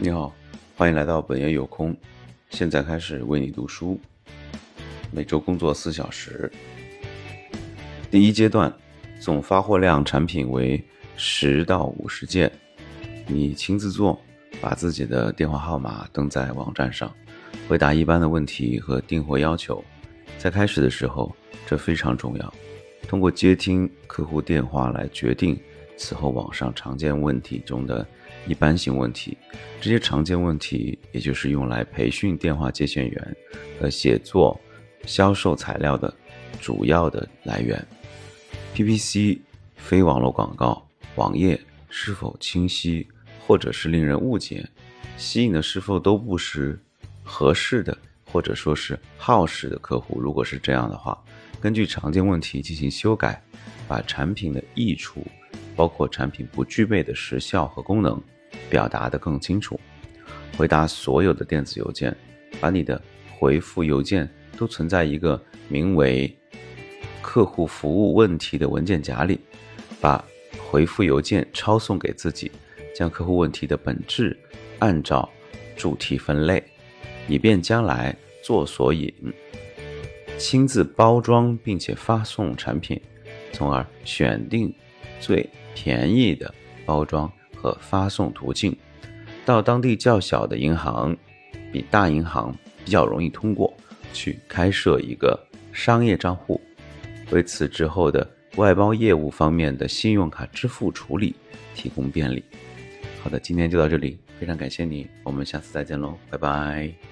你好，欢迎来到本爷有空。现在开始为你读书，每周工作四小时。第一阶段，总发货量产品为十到五十件，你亲自做，把自己的电话号码登在网站上，回答一般的问题和订货要求。在开始的时候，这非常重要。通过接听客户电话来决定此后网上常见问题中的一般性问题。这些常见问题，也就是用来培训电话接线员和写作销售材料的主要的来源。PPC、非网络广告、网页是否清晰，或者是令人误解，吸引的是否都不是合适的，或者说是耗时的客户？如果是这样的话，根据常见问题进行修改，把产品的益处，包括产品不具备的时效和功能，表达得更清楚。回答所有的电子邮件，把你的回复邮件都存在一个名为“客户服务问题”的文件夹里，把回复邮件抄送给自己，将客户问题的本质按照主题分类，以便将来做索引。亲自包装并且发送产品，从而选定最便宜的包装和发送途径。到当地较小的银行，比大银行比较容易通过去开设一个商业账户，为此之后的外包业务方面的信用卡支付处理提供便利。好的，今天就到这里，非常感谢你，我们下次再见喽，拜拜。